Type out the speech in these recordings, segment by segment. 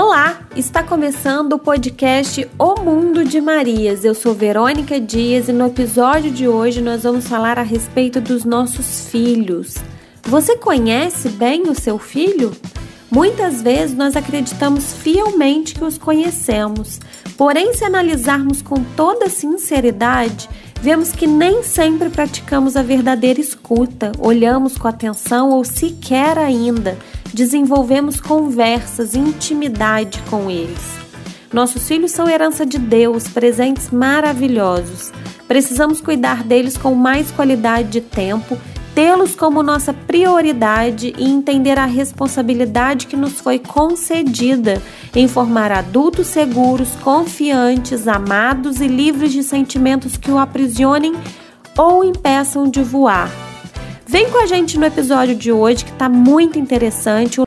Olá, está começando o podcast O Mundo de Marias. Eu sou Verônica Dias e no episódio de hoje nós vamos falar a respeito dos nossos filhos. Você conhece bem o seu filho? Muitas vezes nós acreditamos fielmente que os conhecemos, porém, se analisarmos com toda sinceridade, vemos que nem sempre praticamos a verdadeira escuta, olhamos com atenção ou sequer ainda desenvolvemos conversas intimidade com eles. Nossos filhos são herança de Deus, presentes maravilhosos. Precisamos cuidar deles com mais qualidade de tempo, tê-los como nossa prioridade e entender a responsabilidade que nos foi concedida em formar adultos seguros, confiantes, amados e livres de sentimentos que o aprisionem ou impeçam de voar. Vem com a gente no episódio de hoje que está muito interessante.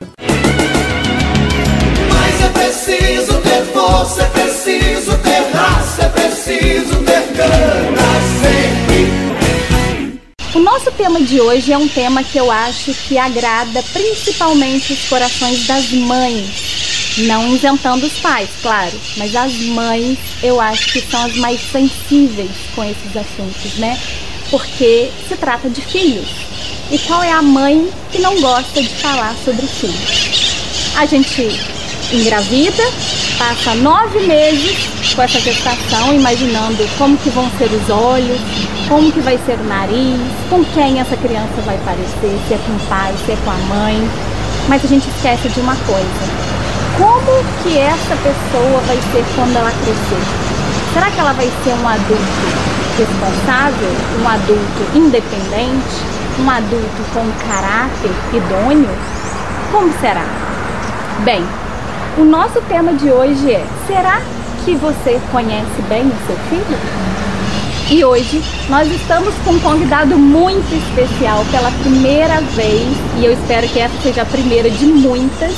Mas é preciso ter força, é preciso ter raça, é preciso ter sempre. O nosso tema de hoje é um tema que eu acho que agrada principalmente os corações das mães. Não isentando os pais, claro, mas as mães eu acho que são as mais sensíveis com esses assuntos, né? Porque se trata de filhos. E qual é a mãe que não gosta de falar sobre filhos? A gente engravida, passa nove meses com essa gestação, imaginando como que vão ser os olhos, como que vai ser o nariz, com quem essa criança vai parecer, se é com o pai, se é com a mãe. Mas a gente esquece de uma coisa. Como que essa pessoa vai ser quando ela crescer? Será que ela vai ser um adulto responsável, um adulto independente, um adulto com caráter idôneo? Como será? Bem, o nosso tema de hoje é: será que você conhece bem o seu filho? E hoje nós estamos com um convidado muito especial pela primeira vez, e eu espero que essa seja a primeira de muitas,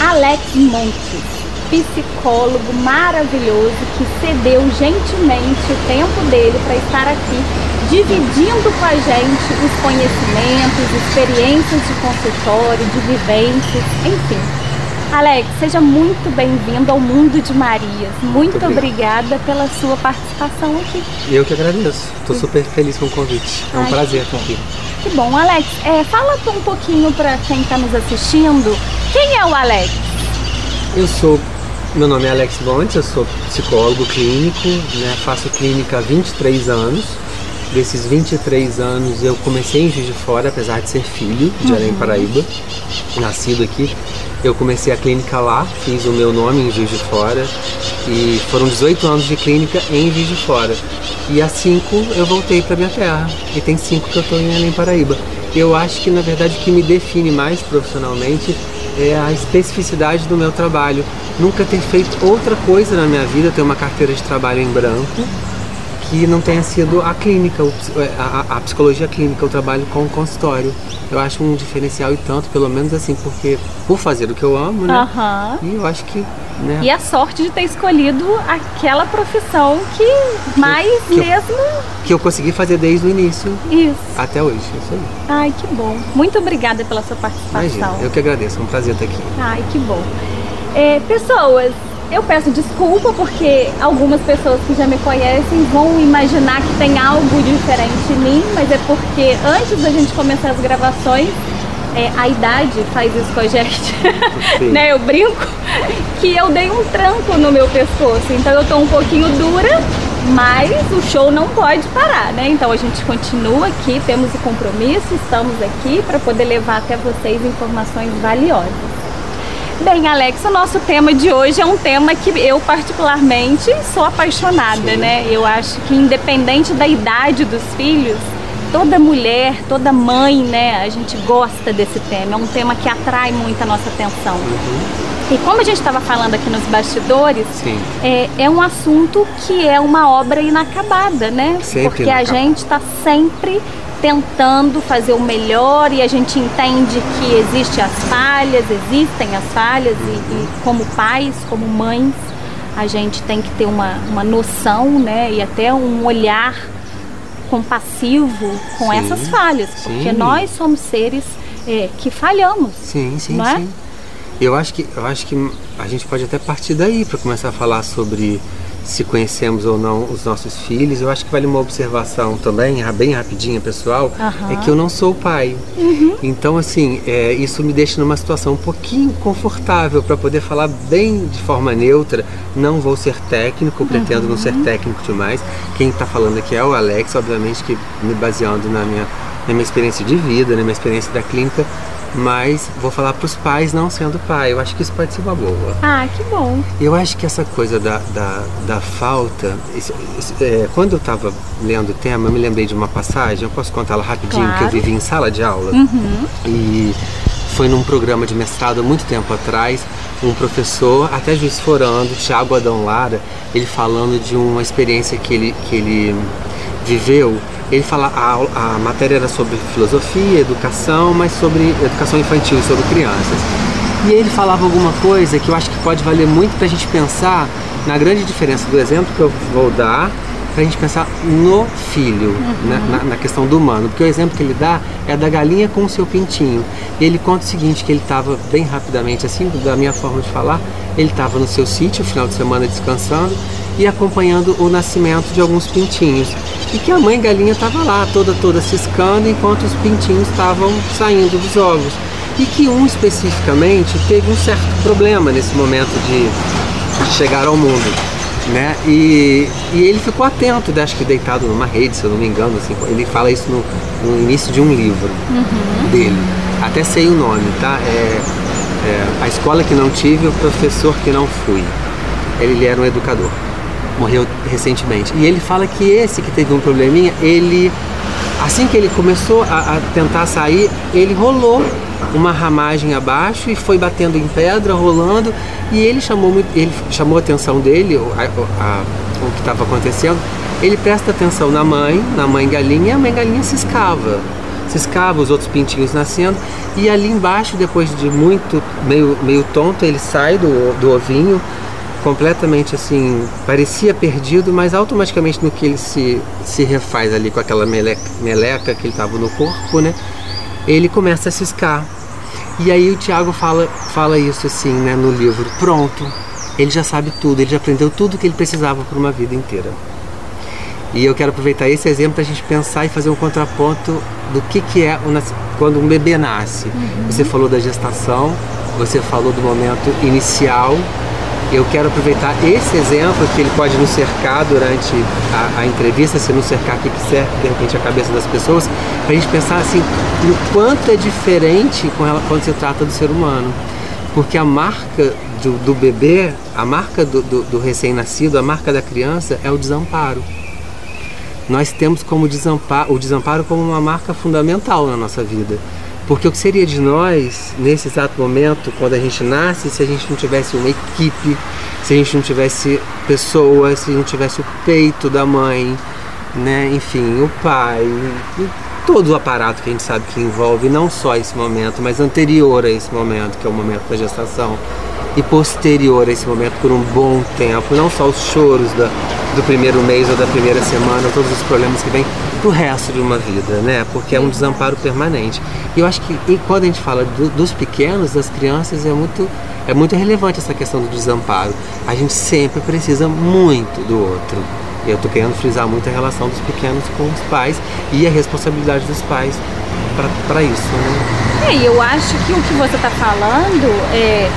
Alex Montes psicólogo maravilhoso que cedeu gentilmente o tempo dele para estar aqui dividindo com a gente os conhecimentos, experiências de consultório, de vivências, enfim. Alex, seja muito bem-vindo ao Mundo de Marias. Muito, muito obrigada pela sua participação aqui. Eu que agradeço. Estou super feliz com o convite. É um Ai, prazer estar aqui. Que bom, Alex. É, fala um pouquinho para quem está nos assistindo. Quem é o Alex? Eu sou meu nome é Alex Montes, eu sou psicólogo clínico, né? faço clínica há 23 anos. Desses 23 anos eu comecei em Juiz de Fora, apesar de ser filho de Além uhum. Paraíba, nascido aqui. Eu comecei a clínica lá, fiz o meu nome em Juiz de Fora e foram 18 anos de clínica em Juiz de Fora. E há 5 eu voltei para minha terra e tem 5 que eu estou em Além Paraíba. Eu acho que na verdade o que me define mais profissionalmente é a especificidade do meu trabalho. Nunca ter feito outra coisa na minha vida, ter uma carteira de trabalho em branco que não tenha sido a clínica, é, a, a, psicologia clínica, o trabalho com o consultório. Eu acho um diferencial e tanto, pelo menos assim, porque por fazer o que eu amo, né? Uhum. E eu acho que. Né? E a sorte de ter escolhido aquela profissão que mais que mesmo. Eu, que eu consegui fazer desde o início. Isso. Até hoje, isso aí. Ai, que bom. Muito obrigada pela sua participação. Imagina, eu que agradeço, é um prazer estar aqui. Ai, que bom. É, pessoas, eu peço desculpa porque algumas pessoas que já me conhecem vão imaginar que tem algo diferente em mim, mas é porque antes da gente começar as gravações, é, a idade faz isso com a gente. né? Eu brinco que eu dei um tranco no meu pescoço, então eu tô um pouquinho dura, mas o show não pode parar, né? Então a gente continua aqui, temos o compromisso, estamos aqui para poder levar até vocês informações valiosas. Bem, Alex, o nosso tema de hoje é um tema que eu particularmente sou apaixonada, Sim. né? Eu acho que independente da idade dos filhos, toda mulher, toda mãe, né, a gente gosta desse tema. É um tema que atrai muito a nossa atenção. Uhum. E como a gente estava falando aqui nos bastidores, é, é, um assunto que é uma obra inacabada, né? Sempre Porque a gente está sempre tentando fazer o melhor e a gente entende que existem as falhas, existem as falhas e, e, como pais, como mães, a gente tem que ter uma, uma noção, né, e até um olhar compassivo com sim, essas falhas, porque sim. nós somos seres é, que falhamos. Sim, sim, não é? sim. Eu acho que eu acho que a gente pode até partir daí para começar a falar sobre se conhecemos ou não os nossos filhos. Eu acho que vale uma observação também, bem rapidinha, pessoal, Aham. é que eu não sou pai. Então, assim, é, isso me deixa numa situação um pouquinho confortável para poder falar bem de forma neutra. Não vou ser técnico, pretendo não ser técnico demais. Quem está falando aqui é o Alex, obviamente que me baseando na minha, na minha experiência de vida, na minha experiência da clínica. Mas vou falar para os pais não sendo pai. Eu acho que isso pode ser uma boa. Ah, que bom. Eu acho que essa coisa da, da, da falta. isso- isso- é, quando eu estava lendo o tema, eu me lembrei de uma passagem, eu posso contá-la rapidinho, que eu Claro. vivi em sala de aula. E foi num programa de mestrado há muito tempo atrás, um professor, até juiz forando, Tiago Adão Lara, ele falando de uma experiência que ele, que ele viveu. Ele fala, a, a matéria era sobre filosofia, educação, mas sobre educação infantil, sobre crianças. E ele falava alguma coisa que eu acho que pode valer muito para a gente pensar na grande diferença do exemplo que eu vou dar para a gente pensar no filho, né, na, na questão do humano. Porque o exemplo que ele dá é da galinha com o seu pintinho. E ele conta o seguinte, que ele estava bem rapidamente, assim, da minha forma de falar, ele estava no seu sítio, final de semana descansando, e acompanhando o nascimento de alguns pintinhos. E que a mãe galinha estava lá, toda, toda ciscando, enquanto os pintinhos estavam saindo dos ovos. E que um especificamente teve um certo problema nesse momento de chegar ao mundo né? E, e ele ficou atento, né? acho que deitado numa rede, se eu não me engano, assim, ele fala isso no, no início de um livro dele. Até sei o nome, tá? É, é A Escola que Não Tive, o Professor que Não Fui. Ele era um educador, morreu recentemente. E ele fala que esse que teve um probleminha, ele, assim que ele começou a, a tentar sair, ele rolou uma ramagem abaixo e foi batendo em pedra, rolando, e ele chamou ele chamou a atenção dele, o, a- a- o que estava acontecendo. Ele presta atenção na mãe, na mãe galinha, e a mãe galinha ciscava. Ciscava, os outros pintinhos nascendo, e ali embaixo, depois de muito, meio, meio tonto, ele sai do, do ovinho, completamente assim, parecia perdido, mas automaticamente no que ele se, se refaz ali com aquela meleca, meleca que ele estava no corpo, né? Ele começa a ciscar. E aí o Tiago fala, fala isso assim, né, no livro. Pronto, ele já sabe tudo, ele já aprendeu tudo que ele precisava por uma vida inteira. E eu quero aproveitar esse exemplo para a gente pensar e fazer um contraponto do que, que é quando um bebê nasce. Você falou da gestação, você falou do momento inicial. Eu quero aproveitar esse exemplo que ele pode nos cercar durante a, a entrevista, se nos cercar, o que, cerca de repente a cabeça das pessoas, para a gente pensar assim, no quanto é diferente com ela, quando se trata do ser humano. Porque a marca do, do bebê, a marca do, do- do recém-nascido, a marca da criança é o desamparo. Nós temos como o desamparo como uma marca fundamental na nossa vida. Porque o que seria de nós, nesse exato momento, quando a gente nasce, se a gente não tivesse uma equipe, se a gente não tivesse pessoas, se não tivesse o peito da mãe, né? enfim, o pai, todo o aparato que a gente sabe que envolve não só esse momento, mas anterior a esse momento, que é o momento da gestação, e posterior a esse momento por um bom tempo, não só os choros da, do primeiro mês ou da primeira semana, todos os problemas que vêm pro resto de uma vida, né? Porque é um desamparo permanente. E eu acho que e quando a gente fala do- dos pequenos, das crianças, é muito, é muito relevante essa questão do desamparo. A gente sempre precisa muito do outro. Eu estou querendo frisar muito a relação dos pequenos com os pais e a responsabilidade dos pais para isso, né? É, eu acho que o que você está falando é,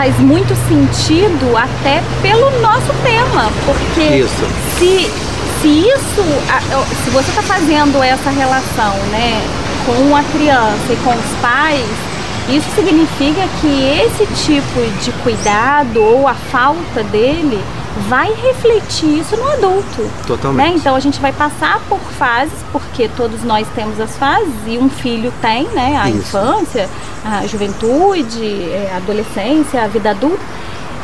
faz muito sentido até pelo nosso tema, porque Isso. se, se isso, se você está fazendo essa relação, né, com a criança e com os pais, isso significa que esse tipo de cuidado ou a falta dele vai refletir isso no adulto. Totalmente. Né? Então a gente vai passar por fases, porque todos nós temos as fases, e um filho tem, né? A Isso. infância, a juventude, é, a adolescência, a vida adulta.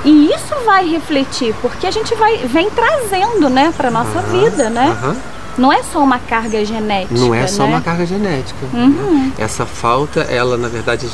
E isso vai refletir, porque a gente vai, vem trazendo, né, para nossa Aham, vida, né? aham. Não é só uma carga genética. Não é só né? uma carga genética. Uhum. Essa falta, ela na verdade,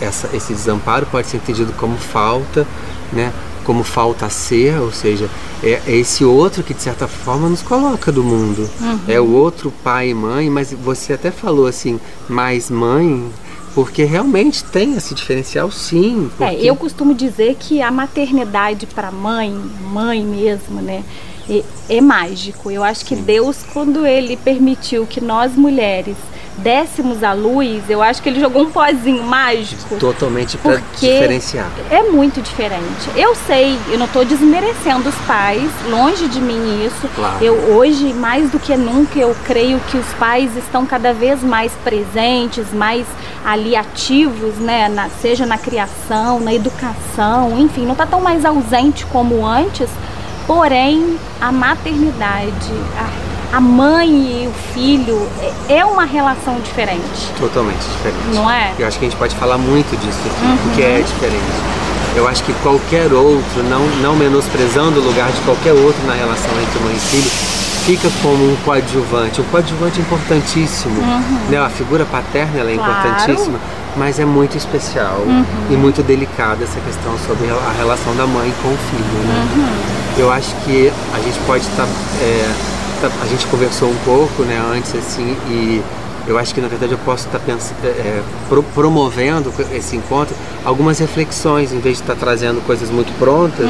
essa, esse desamparo pode ser entendido como falta, né? Como falta ser, ou seja, é, é esse outro que de certa forma nos coloca do mundo. É o outro pai e mãe, mas você até falou assim, mais mãe, Porque realmente tem esse diferencial, sim. É, porque- eu costumo dizer que a maternidade para mãe, mãe mesmo, né, é, é mágico. Eu acho que Deus, quando ele permitiu que nós mulheres dessemos à luz, eu acho que ele jogou um pozinho mágico. Totalmente para diferenciar. É muito diferente. Eu sei, eu não estou desmerecendo os pais, longe de mim isso. Claro. Eu hoje, mais do que nunca, eu creio que os pais estão cada vez mais presentes, mais ali ativos, né? na- seja na criação, na educação, enfim, não está tão mais ausente como antes. Porém, a maternidade, a, a mãe e o filho é- é uma relação diferente, Totalmente diferente. não é? Eu acho que a gente pode falar muito disso aqui, Uhum. porque é diferente. Eu acho que qualquer outro, não, não menosprezando o lugar de qualquer outro na relação entre mãe e filho, fica como um coadjuvante. Um coadjuvante importantíssimo. Né? A figura paterna ela é Uhum. Claro. Uhum. importantíssima, mas é muito especial e muito delicada essa questão sobre a relação da mãe com o filho. Né? Uhum. Eu acho que a gente pode estar. A gente conversou um pouco né, antes assim e eu acho que na verdade eu posso estar pensando, é, pro- promovendo esse encontro algumas reflexões em vez de estar trazendo coisas muito prontas,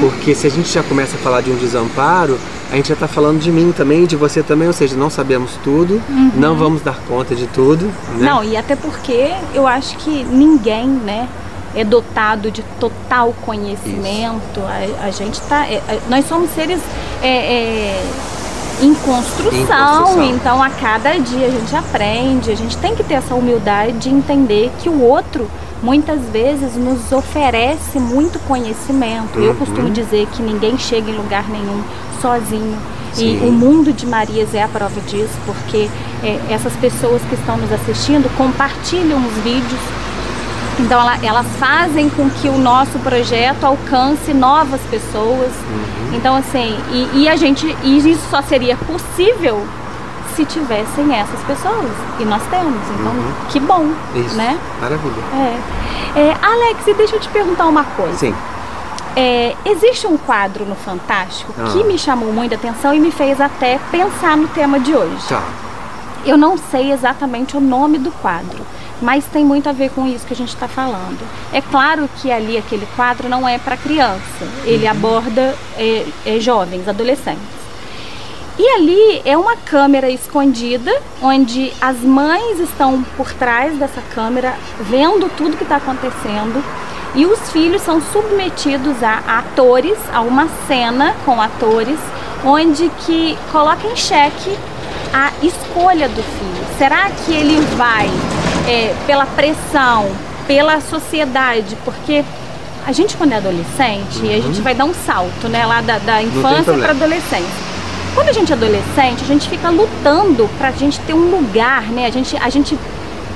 porque se a gente já começa a falar de um desamparo, a gente já está falando de mim também, de você também, ou seja, não sabemos tudo, não vamos dar conta de tudo, né? Não, e até porque eu acho que ninguém, né, é dotado de total conhecimento. A, a gente tá. é, é, nós somos seres é, é, em, construção, Em construção. então a cada dia a gente aprende, a gente tem que ter essa humildade de entender que o outro muitas vezes nos oferece muito conhecimento. Eu Uhum. costumo dizer que ninguém chega em lugar nenhum sozinho. E Sim. o mundo de Marias é a prova disso, porque é, essas pessoas que estão nos assistindo compartilham os vídeos. Então ela- elas fazem com que o nosso projeto alcance novas pessoas. Uhum. Então assim, e, e a gente, e isso só seria possível se tivessem essas pessoas. E nós temos. Então, que bom, Uhum. Isso, né? maravilha. É. É, Alex, deixa eu te perguntar uma coisa. Sim, É, existe um quadro no Fantástico Ah. que me chamou muita atenção e me fez até pensar no tema de hoje. tá. Eu não sei exatamente o nome do quadro, mas tem muito a ver com isso que a gente está falando. É claro que ali aquele quadro não é para criança, ele aborda é, é, jovens, adolescentes. E ali é uma câmera escondida, onde as mães estão por trás dessa câmera, vendo tudo que está acontecendo, e os filhos são submetidos a atores, a uma cena com atores, onde que coloca em xeque a escolha do filho. Será que ele vai é, pela pressão, pela sociedade? Porque a gente quando é adolescente, a gente vai dar um salto, né, lá da, da infância para adolescência. Quando a gente é adolescente, a gente fica lutando pra gente ter um lugar, né? A gente, a gente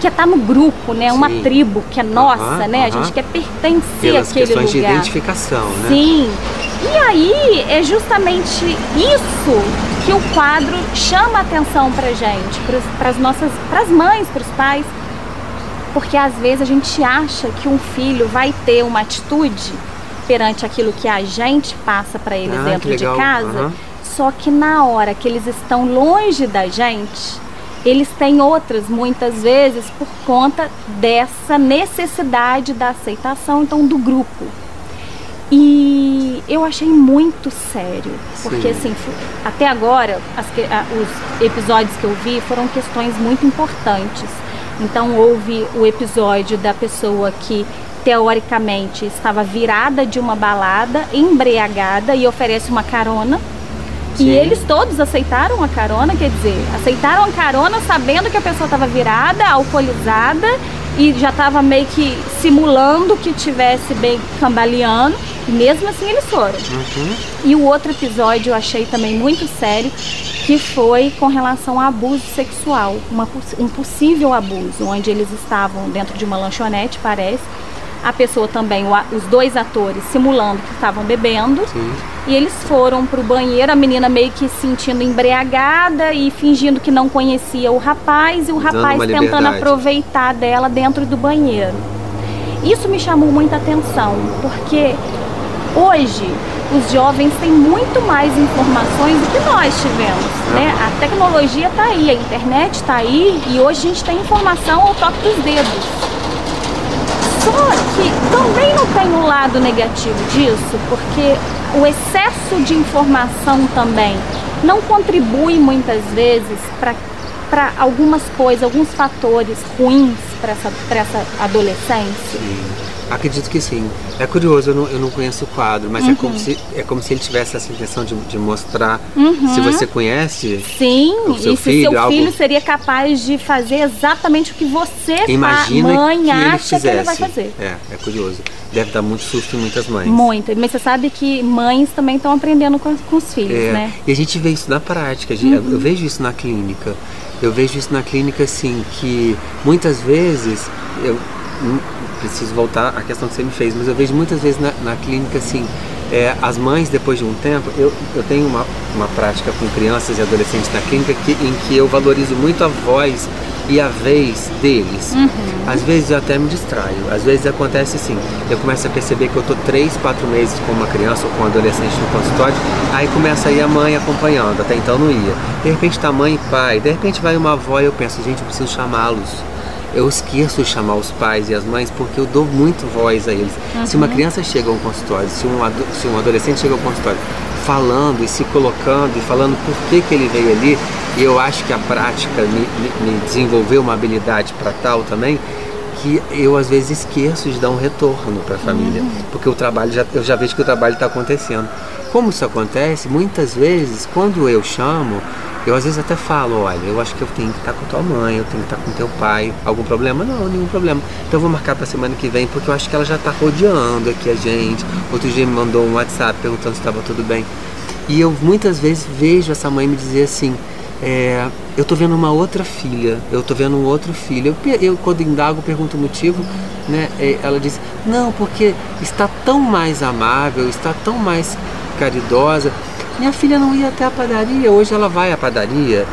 quer estar no grupo, né? Uma Sim. tribo que é nossa, né? A gente quer pertencer Pelas àquele questões de lugar. identificação, né? Sim. E aí é justamente isso que o quadro chama a atenção pra gente, para as nossas, para as mães, para os pais, porque às vezes a gente acha que um filho vai ter uma atitude perante aquilo que a gente passa para eles Ah, dentro de casa, Aham. só que na hora que eles estão longe da gente, eles têm outras muitas vezes por conta dessa necessidade da aceitação então do grupo. E eu achei muito sério, porque Sim. assim, até agora as os episódios que eu vi foram questões muito importantes. Então houve o episódio da pessoa que teoricamente estava virada de uma balada, embriagada e oferece uma carona. Sim. E eles todos aceitaram a carona, quer dizer, aceitaram a carona sabendo que a pessoa estava virada, alcoolizada e já estava meio que simulando que tivesse bem cambaleando. E mesmo assim eles foram. Uhum. E o outro episódio eu achei também muito sério, que foi com relação a abuso sexual, uma um possível abuso, onde eles estavam dentro de uma lanchonete, parece. A pessoa também, os dois atores simulando que estavam bebendo. Sim. E eles foram pro banheiro, a menina meio que se sentindo embriagada e fingindo que não conhecia o rapaz, e o rapaz tentando aproveitar dela dentro do banheiro. Isso me chamou muita atenção, porque Hoje, os jovens têm muito mais informações do que nós tivemos. Né? A tecnologia está aí, a internet está aí e hoje a gente tem informação ao toque dos dedos. Só que também não tem um lado negativo disso, porque o excesso de informação também não contribui muitas vezes para algumas coisas, alguns fatores ruins para essa, essa adolescência. Sim. Acredito que sim. É curioso, eu não, eu não conheço o quadro, mas Uhum. é, como se, é como se ele tivesse essa intenção de, de mostrar Uhum. se você conhece. Sim, O seu e se filho, seu algo- filho seria capaz de fazer exatamente o que você, Imagina mãe, que acha fizesse. que ele vai fazer. É, é curioso. Deve dar muito susto em muitas mães. Muito. Mas você sabe que mães também estão aprendendo com, com os filhos, É, né? E a gente vê isso na prática, a gente- eu vejo isso na clínica. Eu vejo isso na clínica assim, que muitas vezes, eu preciso voltar à questão que você me fez, mas eu vejo muitas vezes na, na clínica assim, é, as mães depois de um tempo, eu, eu tenho uma, uma prática com crianças e adolescentes na clínica que, em que eu valorizo muito a voz e a vez deles. Às vezes eu até me distraio, às vezes acontece assim, eu começo a perceber que eu tô três, quatro meses com uma criança ou com um adolescente no consultório, aí começa a ir a mãe acompanhando, até então não ia. De repente tá mãe e pai, de repente vai uma avó e eu penso, gente, eu preciso chamá-los. Eu esqueço de chamar os pais e as mães porque eu dou muito voz a eles. Se uma criança chega a um consultório, se um, se um adolescente chega ao consultório falando e se colocando e falando por que, que ele veio ali, e eu acho que a prática me, me- me desenvolveu uma habilidade para tal também, que eu às vezes esqueço de dar um retorno para a família, porque o trabalho já, eu já vejo que o trabalho está acontecendo. Como isso acontece, muitas vezes, quando eu chamo, eu às vezes até falo, olha, eu acho que eu tenho que estar com tua mãe, eu tenho que estar com teu pai. Algum problema? Não, nenhum problema. Então eu vou marcar para semana que vem, porque eu acho que ela já está rodeando aqui a gente. Outro dia me mandou um WhatsApp perguntando se estava tudo bem. E eu muitas vezes vejo essa mãe me dizer assim, é, eu tô vendo uma outra filha, eu tô vendo um outro filho. Eu, eu quando indago, pergunto o motivo, né? Ela diz, não, porque está tão mais amável, está tão mais caridosa. Minha filha não ia até a padaria, hoje ela vai à padaria,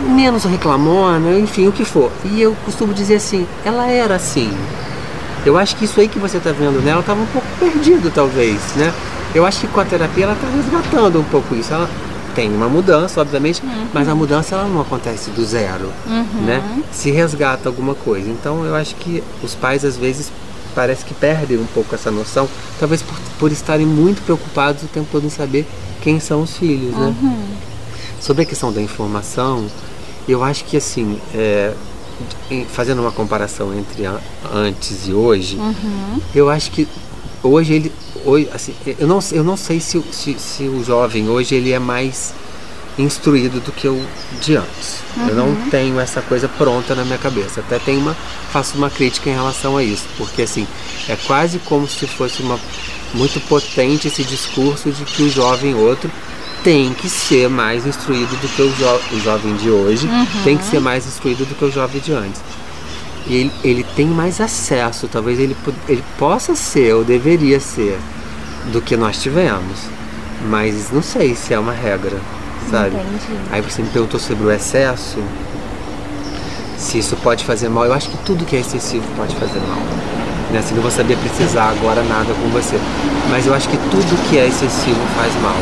menos reclamona, enfim, o que for. E eu costumo dizer assim, ela era assim. Eu acho que isso aí que você está vendo nela estava um pouco perdido, talvez, né? Eu acho que com a terapia ela está resgatando um pouco isso. Ela tem uma mudança, obviamente, mas a mudança ela não acontece do zero, né? Se resgata alguma coisa. Então eu acho que os pais às vezes parece que perdem um pouco essa noção, talvez por, por estarem muito preocupados o tempo todo em saber quem são os filhos, né? Sobre a questão da informação, eu acho que assim, é, fazendo uma comparação entre antes e hoje, eu acho que hoje ele, hoje, assim, eu não, eu não sei se, o- se, se o jovem hoje ele é mais instruído do que o de antes. Eu não tenho essa coisa pronta na minha cabeça. Até tenho uma, faço uma crítica em relação a isso, porque assim é quase como se fosse uma muito potente esse discurso de que o jovem outro tem que ser mais instruído do que o, jo o jovem de hoje, tem que ser mais instruído do que o jovem de antes. E ele, ele tem mais acesso, talvez ele, ele possa ser ou deveria ser do que nós tivemos. Mas não sei se é uma regra, sabe? Entendi. Aí você me perguntou sobre o excesso, se isso pode fazer mal. Eu acho que tudo que é excessivo pode fazer mal. Né? Assim, não vou saber precisar agora nada com você. Mas eu acho que tudo que é excessivo faz mal.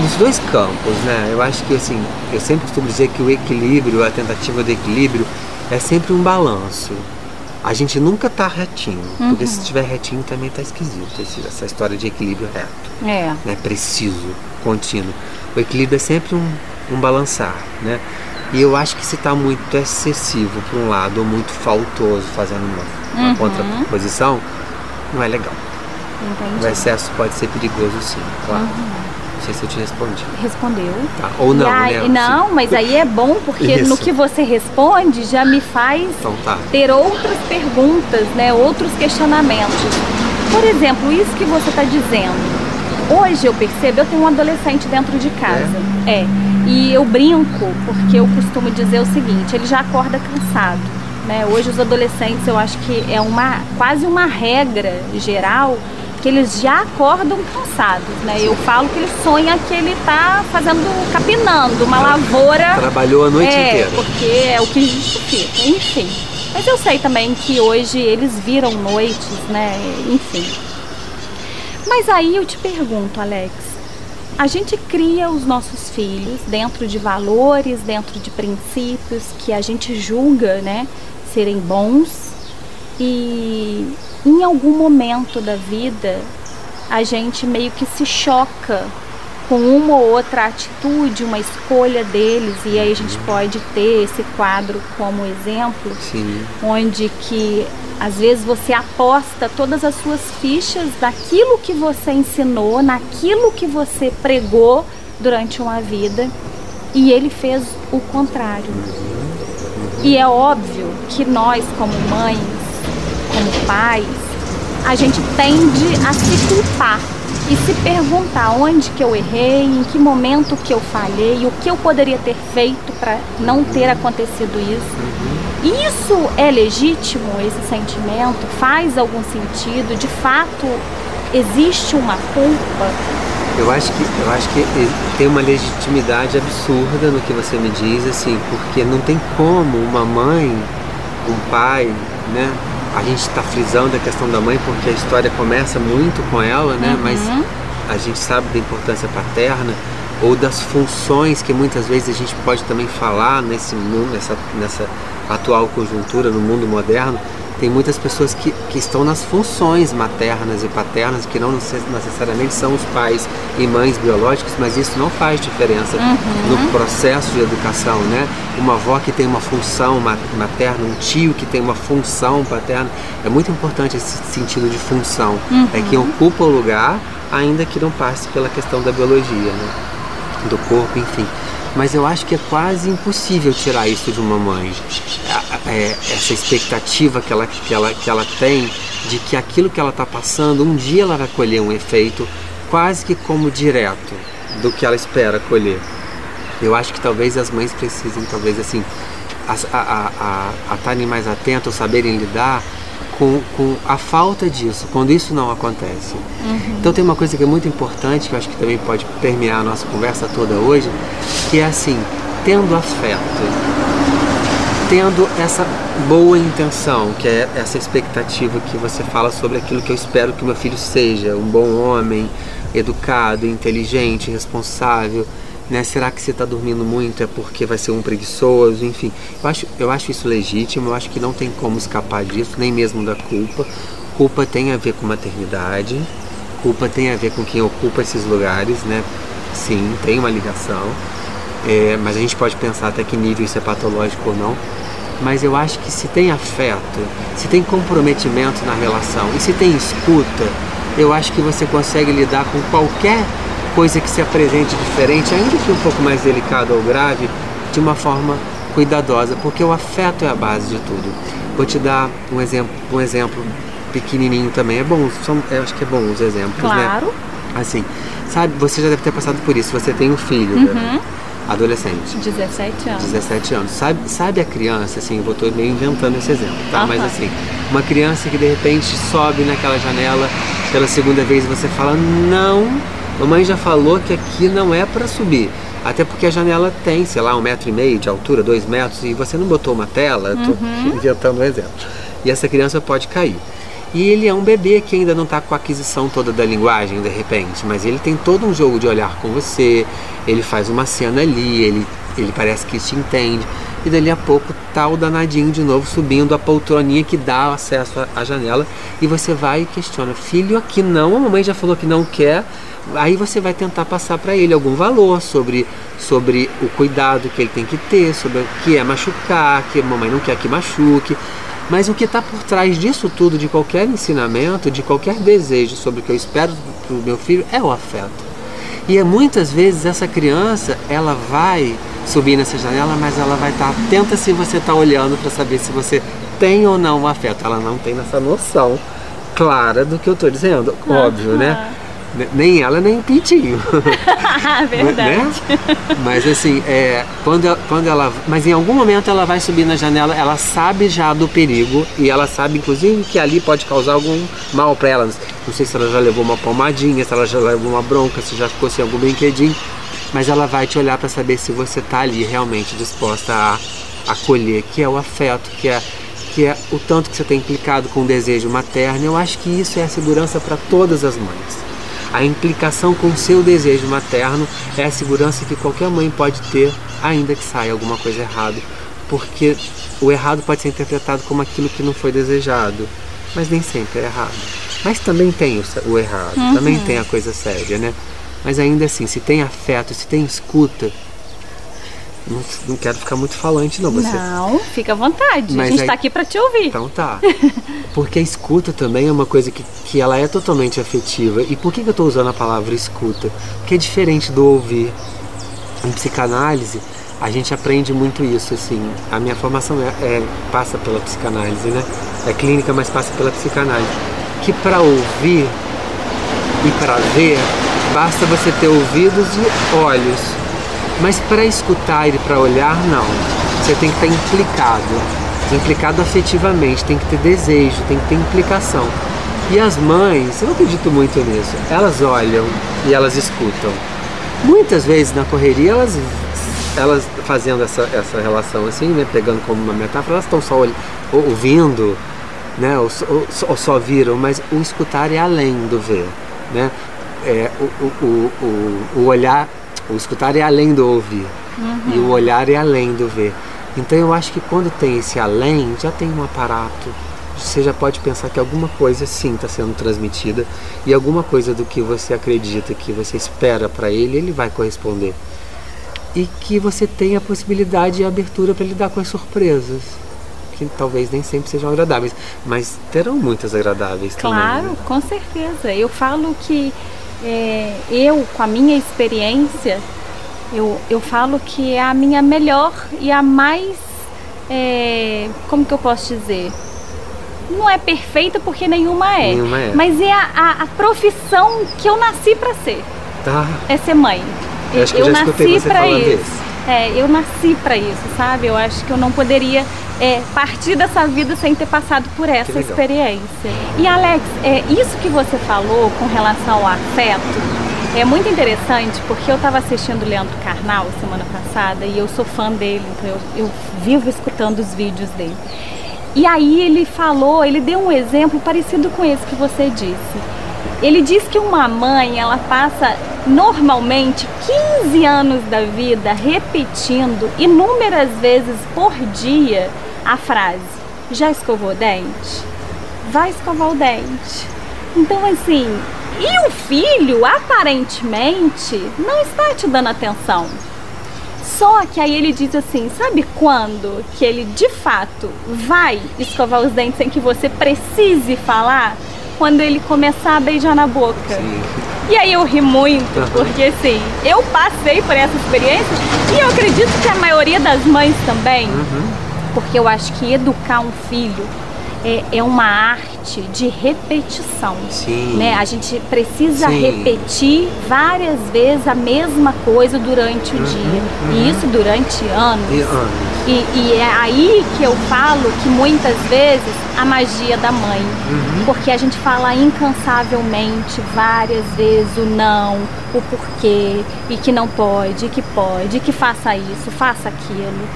Nos dois campos, né? Eu acho que assim, eu sempre costumo dizer que o equilíbrio, a tentativa do equilíbrio, é sempre um balanço. A gente nunca tá retinho, porque se estiver retinho também tá esquisito, esse- essa história de equilíbrio reto É. né, preciso, contínuo. O equilíbrio é sempre um, um balançar, né? E eu acho que se está muito excessivo para um lado ou muito faltoso, fazendo uma, uma contraposição, não é legal. O Entendi. excesso pode ser perigoso sim, claro. Não sei se eu te respondi. Respondeu. Tá? Ou não, aí- né? Não, mas aí é bom porque Isso. no que você responde já me faz Então tá. ter outras perguntas, né? Outros questionamentos. Por exemplo, isso que você está dizendo. Hoje eu percebo, eu tenho um adolescente dentro de casa. É. E eu brinco porque eu costumo dizer o seguinte, ele já acorda cansado. Né? Hoje os adolescentes eu acho que é uma quase uma regra geral que eles já acordam cansados, né? Eu falo que ele sonha que ele tá fazendo, capinando uma lavoura Trabalhou a noite é, inteira. porque é o que justifica, enfim. Mas eu sei também que hoje eles viram noites, né? Enfim. Mas aí eu te pergunto, Alex, a gente cria os nossos filhos dentro de valores, dentro de princípios que a gente julga, né, serem bons. E em algum momento da vida a gente meio que se choca com uma ou outra atitude, uma escolha deles, e aí a gente pode ter esse quadro como exemplo, Sim. onde que às vezes você aposta todas as suas fichas daquilo que você ensinou, naquilo que você pregou durante uma vida, e ele fez o contrário. E é óbvio que nós, como mães, como pais, a gente tende a se culpar e se perguntar onde que eu errei, em que momento que eu falhei, o que eu poderia ter feito para não ter acontecido isso. Isso é legítimo, esse sentimento? Faz algum sentido? De fato, existe uma culpa? Eu acho que eu acho que tem uma legitimidade absurda no que você me diz, assim, porque não tem como uma mãe, um pai, né? A gente está frisando a questão da mãe porque a história começa muito com ela, né? Mas a gente sabe da importância paterna ou das funções que muitas vezes a gente pode também falar nesse mundo, nessa, nessa atual conjuntura no mundo moderno. Tem muitas pessoas que, que estão nas funções maternas e paternas, que não necess- necessariamente são os pais e mães biológicos, mas isso não faz diferença no processo de educação, né? Uma avó que tem uma função ma- materna, um tio que tem uma função paterna, é muito importante esse sentido de função. É quem ocupa o lugar, ainda que não passe pela questão da biologia, né? do corpo, enfim. Mas eu acho que é quase impossível tirar isso de uma mãe. É, essa expectativa que ela, que, ela, que ela tem de que aquilo que ela está passando, um dia ela vai colher um efeito quase que como direto do que ela espera colher. Eu acho que talvez as mães precisem, talvez assim, as- a estarem mais atentas, saberem lidar com, com a falta disso, quando isso não acontece. Então tem uma coisa que é muito importante, que eu acho que também pode permear a nossa conversa toda hoje, que é assim, tendo afeto, tendo essa boa intenção, que é essa expectativa que você fala sobre aquilo que eu espero que meu filho seja, um bom homem, educado, inteligente, responsável, né? Será que você está dormindo muito é porque vai ser um preguiçoso, enfim. Eu acho, eu acho isso legítimo, eu acho que não tem como escapar disso, nem mesmo da culpa. Culpa tem a ver com maternidade, culpa tem a ver com quem ocupa esses lugares, né? Sim, tem uma ligação. É, mas a gente pode pensar até que nível isso é patológico ou não. Mas eu acho que se tem afeto, se tem comprometimento na relação e se tem escuta, eu acho que você consegue lidar com qualquer coisa que se apresente diferente, ainda que um pouco mais delicada ou grave, de uma forma cuidadosa, porque o afeto é a base de tudo. Vou te dar um exemplo, um exemplo pequenininho também. É bom, são, eu acho que é bom os exemplos, né? Claro. Assim, sabe, você já deve ter passado por isso. Você tem um filho, né? Adolescente, 17 anos. 17 anos. Sabe, sabe a criança, assim, eu tô meio inventando esse exemplo, tá? Mas Aham. assim, uma criança que de repente sobe naquela janela pela segunda vez e você fala, não, mamãe já falou que aqui não é para subir. Até porque a janela tem, sei lá, um metro e meio de altura, dois metros, e você não botou uma tela, tô inventando um exemplo. E essa criança pode cair. E ele é um bebê que ainda não está com a aquisição toda da linguagem, de repente, mas ele tem todo um jogo de olhar com você, ele faz uma cena ali, ele, ele parece que te entende, e dali a pouco tá o danadinho de novo subindo a poltroninha que dá acesso à- janela, e você vai e questiona, filho, aqui não, a mamãe já falou que não quer, aí você vai tentar passar para ele algum valor sobre, sobre o cuidado que ele tem que ter, sobre o que é machucar, que a mamãe não quer que machuque. Mas o que está por trás disso tudo, de qualquer ensinamento, de qualquer desejo sobre o que eu espero para o meu filho, é o afeto. E é, muitas vezes essa criança, ela vai subir nessa janela, mas ela vai estar atenta se você está olhando para saber se você tem ou não o afeto. Ela não tem essa noção clara do que eu estou dizendo, óbvio, né? Ne- Nem ela, nem o pintinho. Ah, verdade. Né? Mas assim, é, quando, ela, quando ela. Mas em algum momento ela vai subir na janela, ela sabe já do perigo e ela sabe, inclusive, que ali pode causar algum mal para ela. Não sei se ela já levou uma pomadinha, se ela já levou uma bronca, se já ficou sem algum brinquedinho. Mas ela vai te olhar para saber se você tá ali realmente disposta a acolher, que é o afeto, que é que é o tanto que você tem implicado com o desejo materno. Eu acho que isso é a segurança para todas as mães. A implicação com o seu desejo materno é a segurança que qualquer mãe pode ter, ainda que saia alguma coisa errada. Porque o errado pode ser interpretado como aquilo que não foi desejado, mas nem sempre é errado. Mas também tem o, o errado, uhum. também tem a coisa séria, né? Mas ainda assim, se tem afeto, se tem escuta, não, não quero ficar muito falante, não. Você... Não, fica à vontade. Mas a gente está aí... aqui para te ouvir. Então tá. Porque a escuta também é uma coisa que, que ela é totalmente afetiva. E por que, que eu estou usando a palavra escuta? Porque é diferente do ouvir. Em psicanálise, a gente aprende muito isso, assim. A minha formação é, é passa pela psicanálise, né? É clínica, mas passa pela psicanálise. Que para ouvir e para ver, basta você ter ouvidos e olhos mas para escutar e para olhar, não. Você tem que estar implicado. Implicado afetivamente, tem que ter desejo, tem que ter implicação. E as mães, eu acredito muito nisso, elas olham e elas escutam. Muitas vezes na correria, elas, elas fazendo essa, essa relação assim, né, pegando como uma metáfora, elas estão só ouvindo, né, ou, ou, ou, só viram, mas o escutar é além do ver. Né? É, o, o, o, o olhar o escutar é além do ouvir uhum. e o olhar é além do ver. Então eu acho que quando tem esse além, já tem um aparato. Você já pode pensar que alguma coisa sim está sendo transmitida e alguma coisa do que você acredita, que você espera para ele, ele vai corresponder. E que você tem a possibilidade e a abertura para lidar com as surpresas que talvez nem sempre sejam agradáveis, mas terão muitas agradáveis claro, também. Claro, né? com certeza. Eu falo que é, eu, com a minha experiência, eu, eu falo que é a minha melhor e a mais. É, como que eu posso dizer? Não é perfeita porque nenhuma é. Nenhuma é. Mas é a, a, a profissão que eu nasci para ser. Tá. É ser mãe. Eu, eu, eu nasci para isso. isso. É, eu nasci para isso, sabe? Eu acho que eu não poderia é, partir dessa vida sem ter passado por essa experiência. E Alex, é, isso que você falou com relação ao afeto é muito interessante porque eu estava assistindo Leandro Carnal semana passada e eu sou fã dele, então eu, eu vivo escutando os vídeos dele. E aí ele falou, ele deu um exemplo parecido com esse que você disse. Ele diz que uma mãe, ela passa normalmente 15 anos da vida repetindo inúmeras vezes por dia a frase: já escovou o dente? Vai escovar o dente. Então, assim, e o filho aparentemente não está te dando atenção. Só que aí ele diz assim: sabe quando que ele de fato vai escovar os dentes sem que você precise falar? Quando ele começar a beijar na boca. Sim. E aí eu ri muito, porque assim, eu passei por essa experiência e eu acredito que a maioria das mães também. Uhum porque eu acho que educar um filho é, é uma arte de repetição. Sim. Né? A gente precisa Sim. repetir várias vezes a mesma coisa durante o uhum, dia. Uhum. E isso durante anos. E anos. E, e, é aí que eu falo que muitas vezes a magia da mãe. Uhum. Porque a gente fala incansavelmente várias vezes o não, o porquê, e que não pode, que pode, que faça isso, faça aquilo.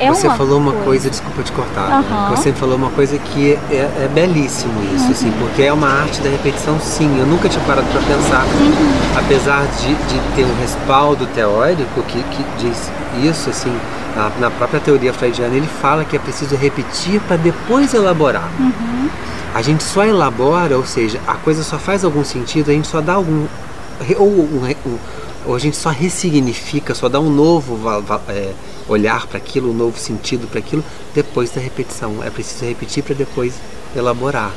É você uma falou uma coisa, coisa desculpa te cortar, uhum. você falou uma coisa que é, é belíssimo isso, uhum. assim, porque é uma arte da repetição, sim. Eu nunca tinha parado para pensar, uhum. apesar de, de ter um respaldo teórico que, que diz isso, assim, na, na própria teoria freudiana, ele fala que é preciso repetir para depois elaborar. Uhum. A gente só elabora, ou seja, a coisa só faz algum sentido, a gente só dá algum. Ou, um, um, ou a gente só ressignifica, só dá um novo é, olhar para aquilo, um novo sentido para aquilo depois da repetição. É preciso repetir para depois elaborar.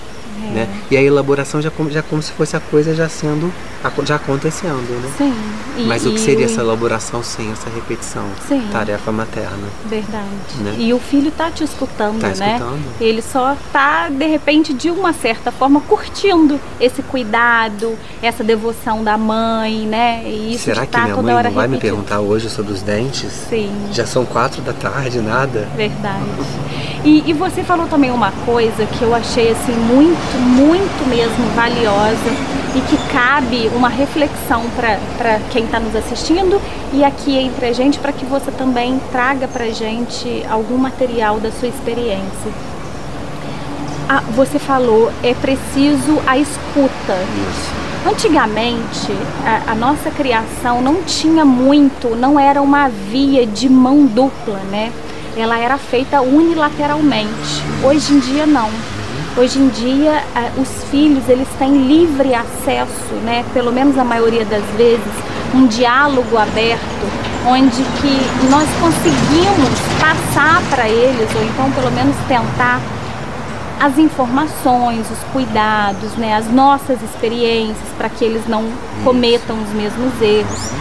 É. Né? E a elaboração já como, já como se fosse a coisa já sendo já acontecendo, né? Sim. E, Mas o que seria essa elaboração sem essa repetição? Sim. Tarefa materna. Verdade. Né? E o filho tá te escutando, Tá né? escutando. Ele só tá de repente de uma certa forma curtindo esse cuidado, essa devoção da mãe, né? E isso Será que tá minha mãe não vai me perguntar hoje sobre os dentes? Sim. Já são quatro da tarde, nada. Verdade. E, e você falou também uma coisa que eu achei assim muito, muito mesmo valiosa e que cabe uma reflexão para quem está nos assistindo e aqui entre a gente para que você também traga para gente algum material da sua experiência. Ah, você falou é preciso a escuta. Isso. Antigamente, a, a, nossa criação não tinha muito, não era uma via de mão dupla, né? Ela era feita unilateralmente. Hoje em dia, não. Hoje em dia, os filhos eles têm livre acesso, né? Pelo menos a maioria das vezes, um diálogo aberto, onde que nós conseguimos passar para eles, ou então pelo menos tentar as informações, os cuidados, né, as nossas experiências para que eles não cometam os mesmos erros.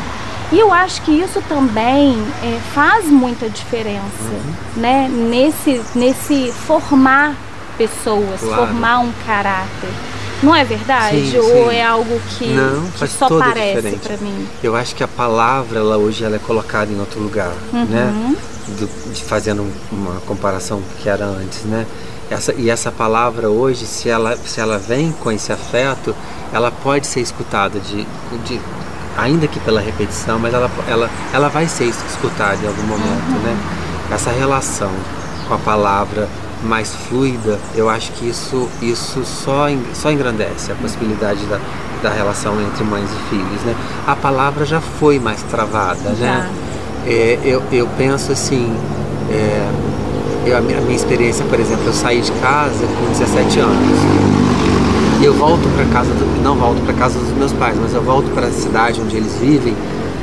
E eu acho que isso também é, faz muita diferença, uhum. né, nesse, nesse formar pessoas, claro. formar um caráter. Não é verdade? Sim, Ou sim. é algo que, Não, que só parece para mim? Eu acho que a palavra, ela hoje, ela é colocada em outro lugar, uhum. né? Do, de, fazendo uma comparação que era antes, né? Essa, e essa palavra hoje, se ela, se ela vem com esse afeto, ela pode ser escutada de, de ainda que pela repetição, mas ela, ela, ela vai ser escutada em algum momento, uhum. né? Essa relação com a palavra mais fluida, eu acho que isso, isso só, só engrandece a possibilidade da, da relação entre mães e filhos, né? A palavra já foi mais travada, né? É, eu, eu penso assim, é, eu, a, minha, a minha experiência, por exemplo, eu saí de casa com 17 anos. E eu volto para casa, do, não volto para casa dos meus pais, mas eu volto para a cidade onde eles vivem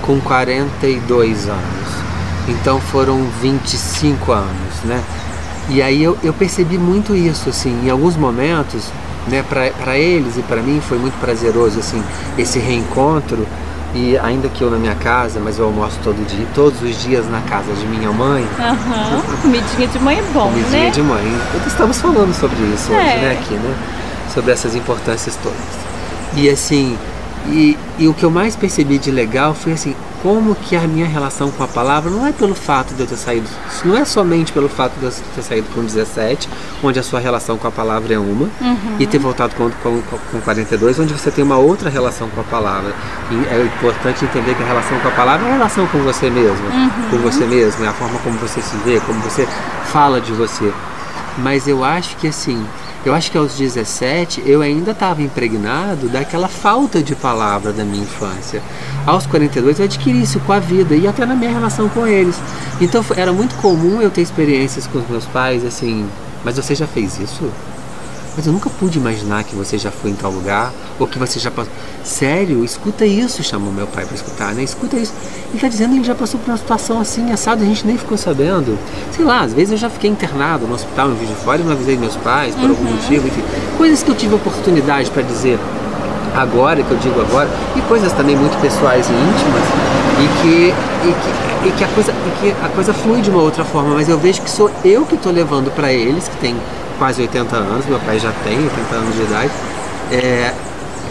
com 42 anos. Então foram 25 anos, né? E aí eu, eu percebi muito isso, assim, em alguns momentos, né, para eles e para mim foi muito prazeroso, assim, esse reencontro e ainda que eu na minha casa, mas eu almoço todo dia, todos os dias na casa de minha mãe. Uhum. Comidinha de mãe é bom, Comidinha né? de mãe. Estamos falando sobre isso é. hoje, né, aqui, né? Sobre essas importâncias todas. E assim, e, e o que eu mais percebi de legal foi assim, como que a minha relação com a palavra não é pelo fato de eu ter saído, não é somente pelo fato de eu ter saído com 17, onde a sua relação com a palavra é uma, uhum. e ter voltado com, com, com 42, onde você tem uma outra relação com a palavra. E é importante entender que a relação com a palavra é a relação com você mesmo, uhum. com você mesmo, é a forma como você se vê, como você fala de você. Mas eu acho que assim, eu acho que aos 17 eu ainda estava impregnado daquela falta de palavra da minha infância. Aos 42 eu adquiri isso com a vida e até na minha relação com eles. Então era muito comum eu ter experiências com os meus pais assim, mas você já fez isso? Mas eu nunca pude imaginar que você já foi em tal lugar ou que você já passou. Sério, escuta isso, chamou meu pai para escutar, né? Escuta isso. Ele está dizendo que ele já passou por uma situação assim, assado, a gente nem ficou sabendo. Sei lá, às vezes eu já fiquei internado no hospital em Vídeo de Fora e não avisei meus pais por uhum. algum motivo, enfim. Coisas que eu tive oportunidade para dizer agora, que eu digo agora, e coisas também muito pessoais e íntimas, e que, e que, e que, a, coisa, e que a coisa flui de uma outra forma, mas eu vejo que sou eu que estou levando para eles, que tem quase 80 anos, meu pai já tem 80 anos de idade, é,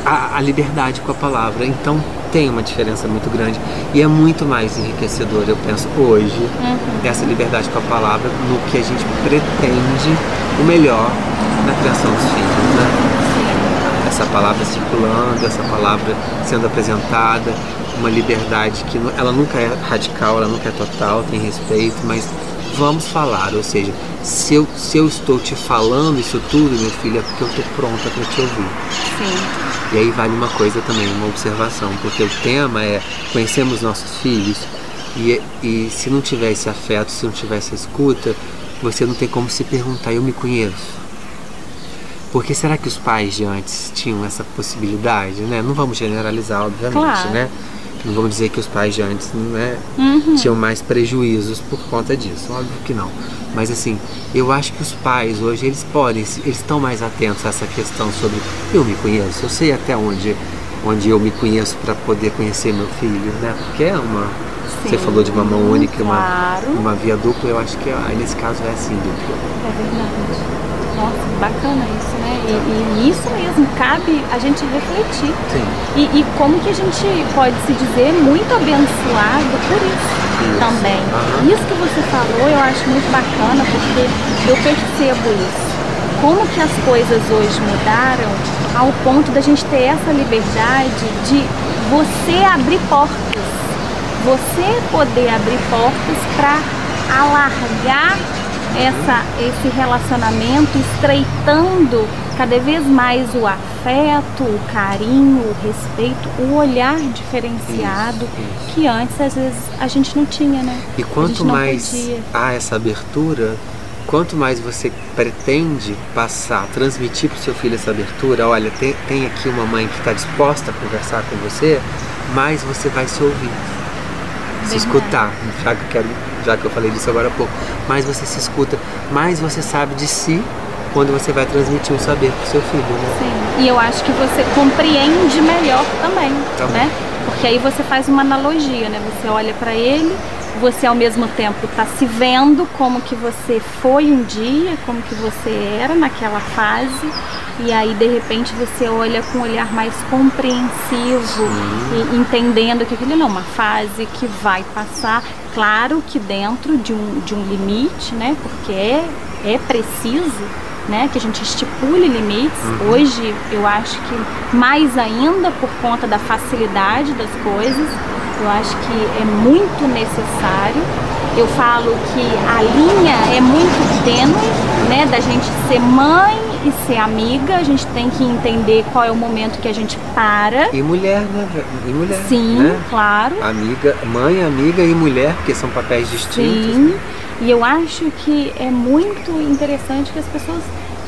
a, a, liberdade com a palavra. Então tem uma diferença muito grande e é muito mais enriquecedor, eu penso, hoje, uhum. essa liberdade com a palavra no que a gente pretende o melhor na criação dos filhos, né? Essa palavra circulando, essa palavra sendo apresentada, uma liberdade que ela nunca é radical, ela nunca é total, tem respeito, mas vamos falar, ou seja, se eu, se eu estou te falando isso tudo, meu filho, é porque eu estou pronta para te ouvir. Sim. E aí vale uma coisa também, uma observação, porque o tema é conhecemos nossos filhos e, e se não tiver esse afeto, se não tiver essa escuta, você não tem como se perguntar, eu me conheço. Porque será que os pais de antes tinham essa possibilidade, né? Não vamos generalizar, obviamente, claro. né? Não vamos dizer que os pais de antes né, uhum. tinham mais prejuízos por conta disso, óbvio que não. Mas assim, eu acho que os pais hoje eles podem, eles estão mais atentos a essa questão sobre eu me conheço, eu sei até onde, onde eu me conheço para poder conhecer meu filho, né? Porque é uma. Sim, você falou de uma mão única, claro. uma, uma via dupla, eu acho que aí nesse caso é assim dupla. É verdade. Nossa, bacana isso, né? E, e, isso mesmo, cabe a gente refletir. Sim. E, e, como que a gente pode se dizer muito abençoado por isso, isso. também. Uhum. Isso que você falou eu acho muito bacana porque eu percebo isso. Como que as coisas hoje mudaram ao ponto da gente ter essa liberdade de você abrir portas. Você poder abrir portas para alargar essa, esse relacionamento, estreitando cada vez mais o afeto, o carinho, o respeito, o olhar diferenciado Isso, isso. que antes às vezes a gente não tinha, né? E quanto mais podia. há essa abertura, quanto mais você pretende passar, transmitir para o seu filho essa abertura, olha, tem, tem aqui uma mãe que está disposta a conversar com você, mais você vai se ouvir. Se escutar, já que, eu quero, já que eu falei disso agora há pouco, mais você se escuta, mais você sabe de si quando você vai transmitir um saber para o seu filho. Né? Sim. E eu acho que você compreende melhor também, Também. né? Porque aí você faz uma analogia, né? Você olha para ele, você ao mesmo tempo está se vendo como que você foi um dia, como que você era naquela fase, e aí de repente você olha com um olhar mais compreensivo e entendendo que aquilo não é uma fase que vai passar, claro que dentro de um, de um limite, né? Porque é, é preciso né, que a gente estipule limites. Hoje eu acho que mais ainda por conta da facilidade das coisas, eu acho que é muito necessário. Eu falo que a linha é muito tênue, né, da gente ser mãe e ser amiga. A gente tem que entender qual é o momento que a gente para. E mulher, né? E mulher. Sim, né? claro. Amiga, mãe, amiga e mulher, porque são papéis distintos. Sim, e eu acho que é muito interessante que as pessoas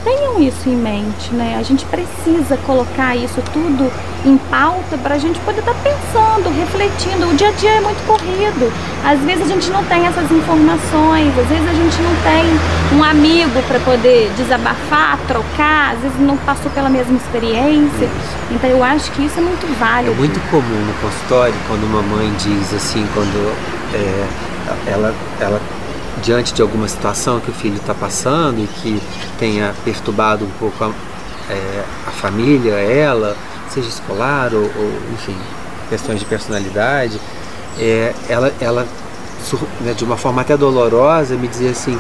tenham isso em mente, né? A gente precisa colocar isso tudo em pauta para a gente poder estar pensando, refletindo. O dia a dia é muito corrido. Às vezes a gente não tem essas informações, às vezes a gente não tem um amigo para poder desabafar, trocar, às vezes não passou pela mesma experiência. Então eu acho que isso é muito É válido. muito comum no consultório quando uma mãe diz assim, quando é, ela, ela diante de alguma situação que o filho está passando e que tenha perturbado um pouco a, é, a família, ela, seja escolar ou, ou, enfim, questões de personalidade, é, ela, ela né, de uma forma até dolorosa me dizia assim,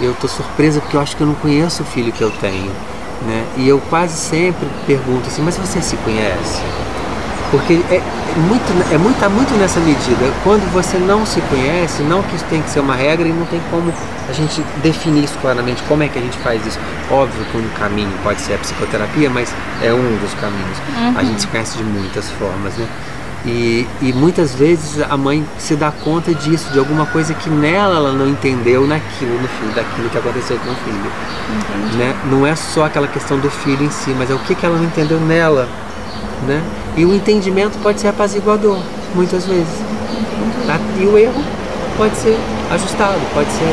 eu estou surpresa porque eu acho que eu não conheço o filho que eu tenho. Né? E eu quase sempre pergunto assim, mas você se conhece? Porque é, é muito, é muito, tá muito nessa medida. Quando você não se conhece, não que isso tem que ser uma regra e não tem como a gente definir isso claramente, como é que a gente faz isso. Óbvio que um caminho pode ser a psicoterapia, mas é um dos caminhos. A gente se conhece de muitas formas, né? E, e muitas vezes a mãe se dá conta disso, de alguma coisa que nela ela não entendeu naquilo, no filho, daquilo que aconteceu com o filho. Né? Não é só aquela questão do filho em si, mas é o que, que ela não entendeu nela. Né? E o entendimento pode ser apaziguador, muitas vezes. Tá? E o erro pode ser ajustado, pode ser.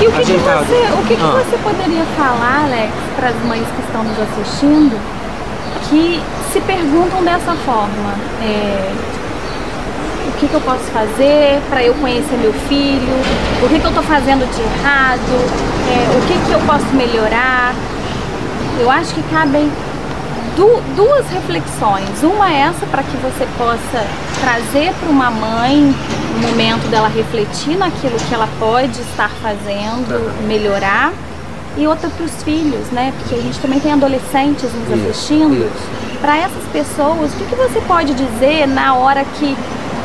E o que, que você, o que, que Ah. você poderia falar, Alex, para as mães que estão nos assistindo, que se perguntam dessa forma? é, o que, que eu posso fazer para eu conhecer meu filho? O que, que eu estou fazendo de errado? É, o que, que eu posso melhorar? Eu acho que cabem du- duas reflexões. Uma é essa para que você possa trazer para uma mãe o momento dela refletir naquilo que ela pode estar fazendo, melhorar. E outra para os filhos, né? Porque a gente também tem adolescentes nos Isso, assistindo. Para essas pessoas, o que, que você pode dizer na hora que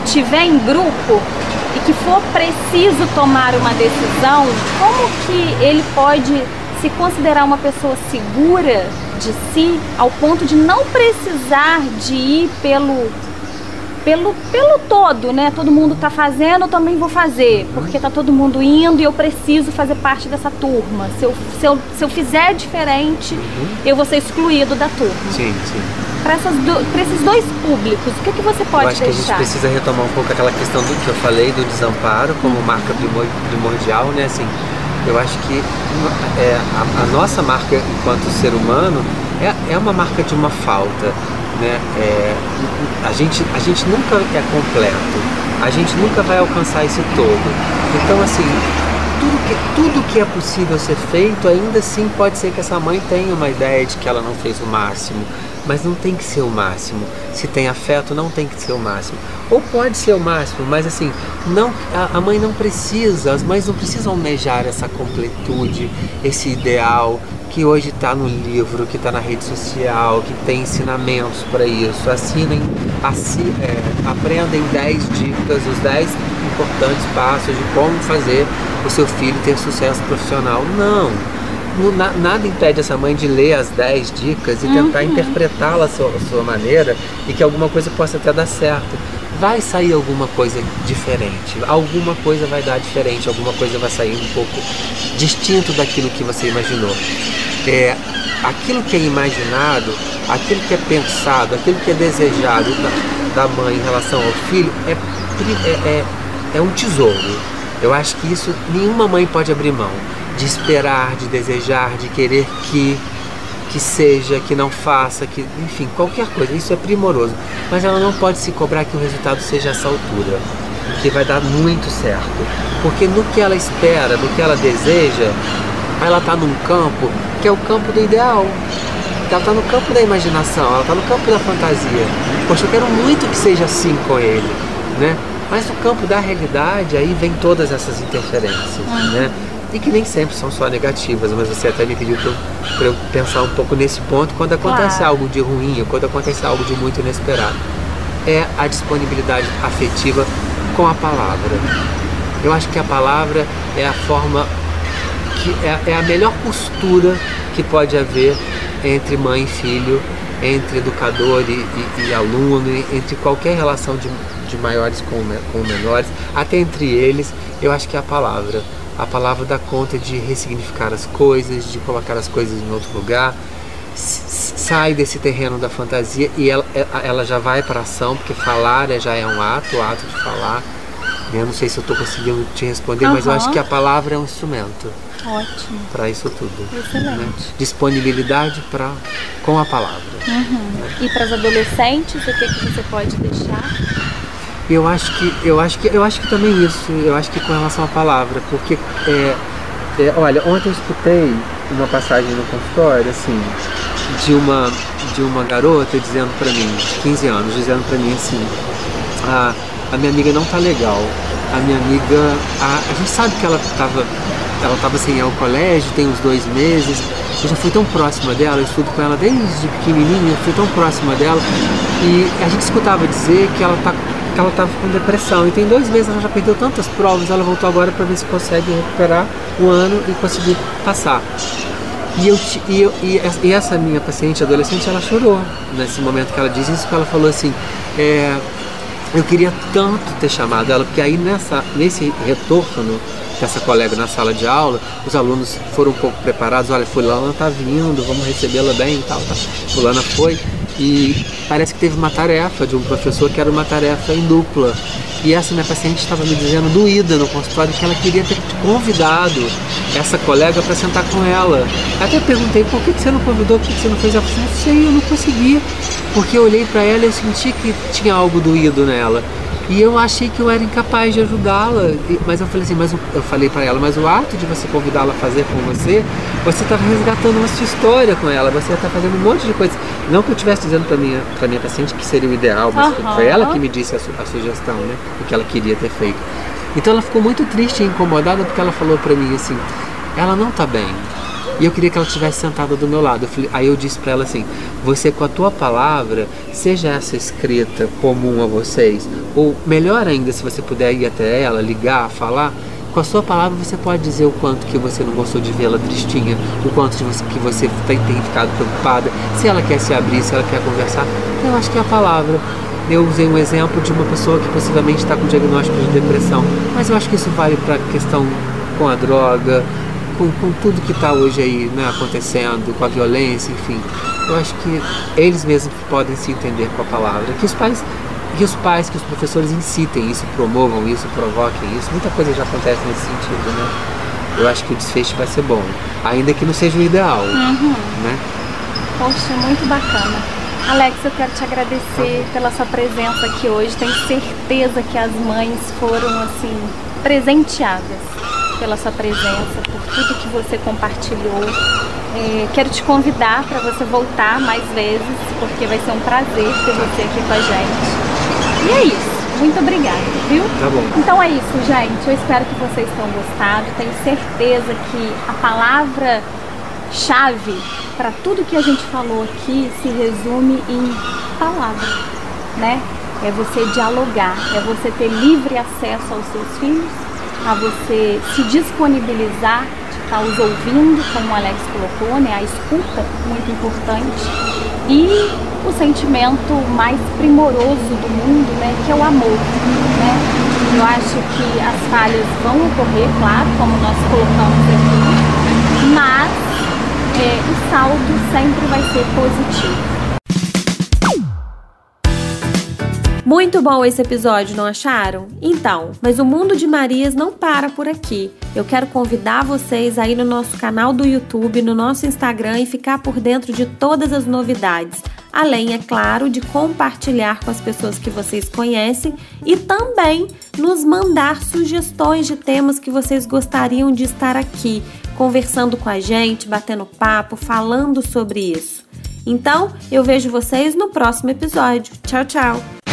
tiver em grupo e que for preciso tomar uma decisão? Como que ele pode se considerar uma pessoa segura de si ao ponto de não precisar de ir pelo pelo, pelo todo, né? Todo mundo tá fazendo, eu também vou fazer, porque tá todo mundo indo e eu preciso fazer parte dessa turma. Se eu, se eu, se eu fizer diferente, eu vou ser excluído da turma. Sim, sim. Para esses dois públicos, o que, que você pode eu acho que a gente deixar? precisa retomar um pouco aquela questão do que eu falei do desamparo como marca primor- primordial, né? Assim, eu acho que é, a, a nossa marca enquanto ser humano é, é uma marca de uma falta, né? É, a, gente, a gente nunca é completo, a gente nunca vai alcançar esse todo. Então, assim, tudo que, tudo que é possível ser feito, ainda assim pode ser que essa mãe tenha uma ideia de que ela não fez o máximo, mas não tem que ser o máximo. Se tem afeto, não tem que ser o máximo. Ou pode ser o máximo, mas assim, não, a, a mãe não precisa, as mães não precisam almejar essa completude, esse ideal que hoje está no livro, que está na rede social, que tem ensinamentos para isso. Assinem, assi, é, aprendem 10 dicas, os 10 importantes passos de como fazer o seu filho ter sucesso profissional. Não, não- na- nada impede essa mãe de ler as 10 dicas e tentar interpretá-la à sua, à sua maneira e que alguma coisa possa até dar certo. Vai sair alguma coisa diferente, alguma coisa vai dar diferente, alguma coisa vai sair um pouco distinto daquilo que você imaginou. É, aquilo que é imaginado, aquilo que é pensado, aquilo que é desejado da, da mãe em relação ao filho é, é, é, é um tesouro. Eu acho que isso nenhuma mãe pode abrir mão de esperar, de desejar, de querer que que seja, que não faça, que enfim, qualquer coisa. Isso é primoroso, mas ela não pode se cobrar que o resultado seja essa altura, que vai dar muito certo, porque no que ela espera, no que ela deseja, ela está num campo que é o campo do ideal. Ela está no campo da imaginação, ela está no campo da fantasia. Poxa, eu quero muito que seja assim com ele, né? Mas no campo da realidade, aí vem todas essas interferências, né? E que nem sempre são só negativas, mas você até me pediu para eu, pensar um pouco nesse ponto quando acontece Claro. algo de ruim, quando acontece algo de muito inesperado. É a disponibilidade afetiva com a palavra. Eu acho que a palavra é a forma que é, é a melhor costura que pode haver entre mãe e filho, entre educador e, e- e aluno, entre qualquer relação de, de maiores com, com menores, até entre eles, eu acho que é a palavra. A palavra dá conta de ressignificar as coisas, de colocar as coisas em outro lugar, sai desse terreno da fantasia e ela, ela já vai para ação, porque falar é- já é um ato, o ato de falar. Eu não sei se eu estou conseguindo te responder, mas eu acho que a palavra é um instrumento Ótimo. para isso tudo. Excelente. né? Disponibilidade para com a palavra. E para as adolescentes, o que, que você pode deixar? Eu acho que eu acho que eu acho que também isso. Eu acho que com relação à palavra, porque é, é, olha, ontem eu escutei uma passagem no consultório assim de uma de uma garota dizendo para mim, de 15 anos, dizendo para mim assim, a, a minha amiga não tá legal. A minha amiga, a, a gente sabe que ela tava ela estava sem ir ao colégio, tem uns dois meses. Eu já fui tão próxima dela, eu estudo com ela desde pequenininha, fui tão próxima dela. E a gente escutava dizer que ela tá que ela estava com depressão. E tem dois meses ela já perdeu tantas provas, ela voltou agora para ver se consegue recuperar o ano e conseguir passar. E, eu, e, eu- e essa- minha paciente adolescente, ela chorou nesse momento que ela disse isso, porque ela falou assim, é, eu queria tanto ter chamado ela, porque aí nessa, nesse retorno dessa colega na sala de aula, os alunos foram um pouco preparados, olha, fulana tá vindo, vamos recebê-la bem e tal, tá. Fulana foi e parece que teve uma tarefa de um professor que era uma tarefa em dupla. E essa minha paciente estava me dizendo, doída no consultório, que ela queria ter convidado essa colega para sentar com ela. Até perguntei, por que você não convidou, por que você não fez? Ela falou, não sei, eu não consegui. Porque eu olhei para ela e senti que tinha algo doído nela. E eu achei que eu era incapaz de ajudá-la. Mas eu falei assim, mas eu falei para ela, mas o ato de você convidá-la a fazer com você, você estava resgatando uma sua história com ela, você está fazendo um monte de coisa. Não que eu estivesse dizendo para minha, pra minha paciente que seria o ideal, mas Aham. foi ela que me disse a, su- a sugestão, né? O que ela queria ter feito. Então ela ficou muito triste e incomodada porque ela falou para mim assim, ela não tá bem. E eu queria que ela estivesse sentada do meu lado. Eu falei- aí eu disse para ela assim: você com a tua palavra, seja essa escrita comum a vocês, ou melhor ainda, se você puder ir até ela, ligar, falar, com a sua palavra você pode dizer o quanto que você não gostou de vê-la tristinha, o quanto você, que você tem, tem ficado preocupada, se ela quer se abrir, se ela quer conversar. Eu acho que é a palavra. Eu usei um exemplo de uma pessoa que possivelmente está com diagnóstico de depressão, mas eu acho que isso vale para a questão com a droga, com, com tudo que está hoje aí né, acontecendo, com a violência, enfim. Eu acho que eles mesmos podem se entender com a palavra. Que os pais, que os pais, que os professores incitem isso, promovam isso, provoquem isso. Muita coisa já acontece nesse sentido, né? Eu acho que o desfecho vai ser bom, ainda que não seja o ideal, né? Poxa, muito bacana. Alex, eu quero te agradecer pela sua presença aqui hoje. Tenho certeza que as mães foram assim presenteadas pela sua presença, por tudo que você compartilhou. É, quero te convidar para você voltar mais vezes, porque vai ser um prazer ter você aqui com a gente. E é isso. Muito obrigada, viu? Tá bom. Então é isso, gente. Eu espero que vocês tenham gostado. Tenho certeza que a palavra chave para tudo que a gente falou aqui se resume em palavra, né? É você dialogar, é você ter livre acesso aos seus filhos, a você se disponibilizar de estar tá os ouvindo, como o Alex colocou, né? A escuta, muito importante. E o sentimento mais primoroso do mundo, né? Que é o amor, né? Eu acho que as falhas vão ocorrer, claro, como nós colocamos aqui, mas é, o saldo sempre vai ser positivo. Muito bom esse episódio, não acharam? Então, mas o mundo de Marias não para por aqui. Eu quero convidar vocês aí no nosso canal do YouTube, no nosso Instagram e ficar por dentro de todas as novidades. Além, é claro, de compartilhar com as pessoas que vocês conhecem e também nos mandar sugestões de temas que vocês gostariam de estar aqui, conversando com a gente, batendo papo, falando sobre isso. Então, eu vejo vocês no próximo episódio. Tchau, tchau!